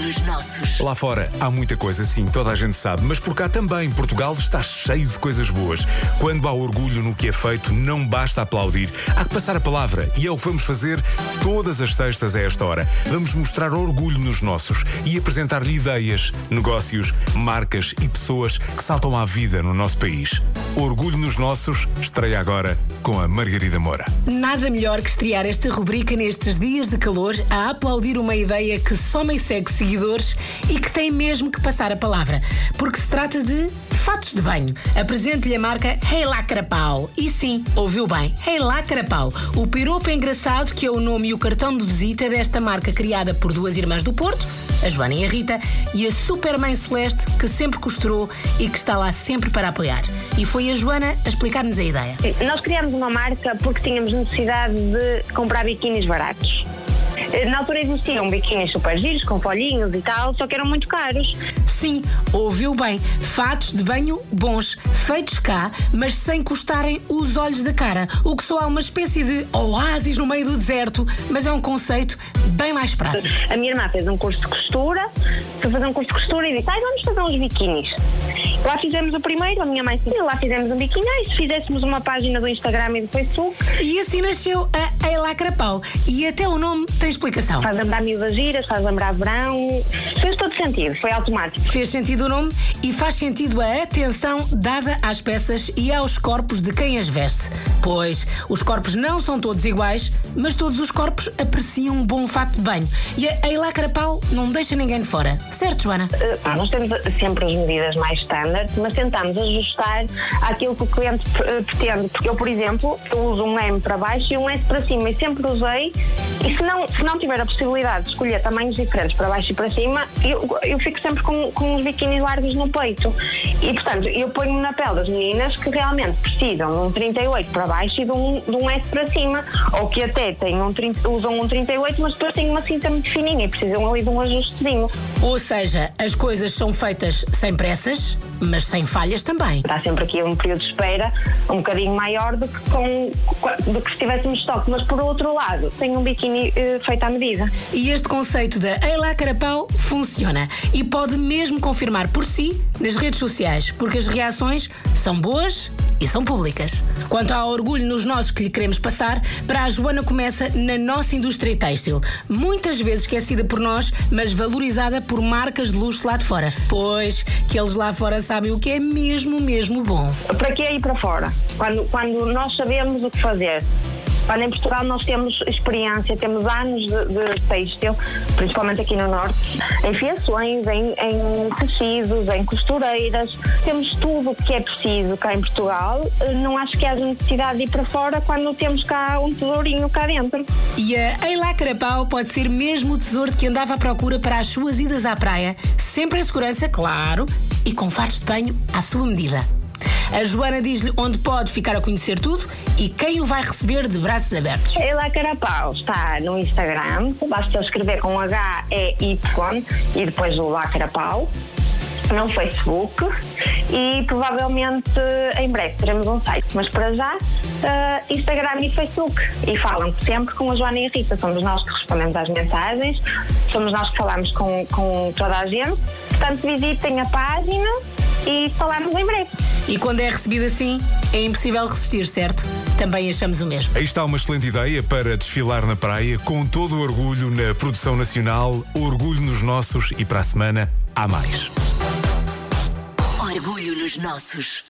nos nossos. Lá fora há muita coisa, sim, toda a gente sabe, mas por cá também Portugal está cheio de coisas boas. Quando há orgulho no que é feito, não basta aplaudir, há que passar a palavra e é o que vamos fazer todas as sextas a esta hora. Vamos mostrar orgulho nos nossos e apresentar-lhe ideias, negócios, marcas e pessoas que saltam à vida no nosso país. Orgulho nos nossos estreia agora com a Margarida Moura. Nada melhor que estrear esta rubrica nestes dias de calor a aplaudir uma ideia que só me segue seguidores e que tem mesmo que passar a palavra. Porque se trata de fatos de banho. Apresento-lhe a marca Hey Lá Carapau. E sim, ouviu bem, Hey Lá Carapau. O piropo engraçado que é o nome e o cartão de visita desta marca criada por duas irmãs do Porto, a Joana e a Rita, e a Supermãe Celeste que sempre costurou e que está lá sempre para apoiar. E foi a Joana a explicar-nos a ideia. Nós criámos uma marca porque tínhamos necessidade de comprar biquínis baratos. Na altura existiam biquínis super giros, com folhinhos e tal, só que eram muito caros. Sim, ouviu bem. Fatos de banho bons, feitos cá, mas sem custarem os olhos da cara. O que só é uma espécie de oásis no meio do deserto, mas é um conceito bem mais prático. A minha irmã fez um curso de costura, foi fazer um curso de costura e disse: Ai, vamos fazer uns biquínis. Lá fizemos o primeiro, a minha mãe disse: Lá fizemos um biquíni. Ai, se fizéssemos uma página do Instagram e do Facebook, E assim nasceu a Eila Crapau. E até o nome tem explicação. faz lembrar miúdas giras, faz lembrar verão. Fez todo sentido, foi automático. Fez sentido o nome e faz sentido a atenção dada às peças e aos corpos de quem as veste. Pois os corpos não são todos iguais, mas todos os corpos apreciam um bom fato de banho. E a Eila Crapau não deixa ninguém de fora. Certo, Joana? Uh, pá, nós temos sempre as medidas mais standard, mas tentamos ajustar àquilo que o cliente uh, pretende. Porque eu, por exemplo, uso um M para baixo e um S para cima e sempre usei. E se não, se não tiver a possibilidade de escolher tamanhos diferentes para baixo e para cima, eu, eu fico sempre com, com os biquínis largos no peito. E, portanto, eu ponho-me na pele das meninas que realmente precisam de um 38 para baixo e de um, de um S para cima. Ou que até têm um, 30 usam um 38, mas depois têm uma cinta muito fininha e precisam ali de um ajustezinho. Ou seja, as coisas são feitas sem pressas, mas sem falhas também. Está sempre aqui um período de espera um bocadinho maior do que, com, do que se tivéssemos estoque, mas por outro lado, tem um biquíni eh, feito à medida. E este conceito da Eila Carapau funciona e pode mesmo confirmar por si nas redes sociais, porque as reações são boas e são públicas. Quanto ao orgulho nos nossos que lhe queremos passar, para a Joana começa na nossa indústria têxtil, muitas vezes esquecida por nós, mas valorizada por marcas de luxo lá de fora. Pois que eles lá fora sabem o que é mesmo, mesmo bom. Para que ir para fora? Quando, quando nós sabemos o que fazer. Quando em Portugal nós temos experiência, temos anos de, de têxtil, principalmente aqui no Norte, em fiações, em, em tecidos, em costureiras, temos tudo o que é preciso cá em Portugal. Não acho que haja necessidade de ir para fora quando temos cá um tesourinho cá dentro. E a Eila Carapau pode ser mesmo o tesouro que andava à procura para as suas idas à praia, sempre em segurança, claro, e com fatos de banho à sua medida. A Joana diz-lhe onde pode ficar a conhecer tudo e quem o vai receber de braços abertos. Ela Carapau está no Instagram, basta escrever com H, E, depois o Lá Carapau. No Facebook e provavelmente em breve teremos um site, mas para já eh, Instagram e Facebook. E falam sempre com a Joana e a Rita, somos nós que respondemos às mensagens, somos nós que falamos com, com toda a gente. Portanto, visitem a página e falamos em breve. E quando é recebido assim, é impossível resistir, certo? Também achamos o mesmo. Aí está uma excelente ideia para desfilar na praia com todo o orgulho na produção nacional, orgulho nos nossos e para a semana há mais. Orgulho nos nossos.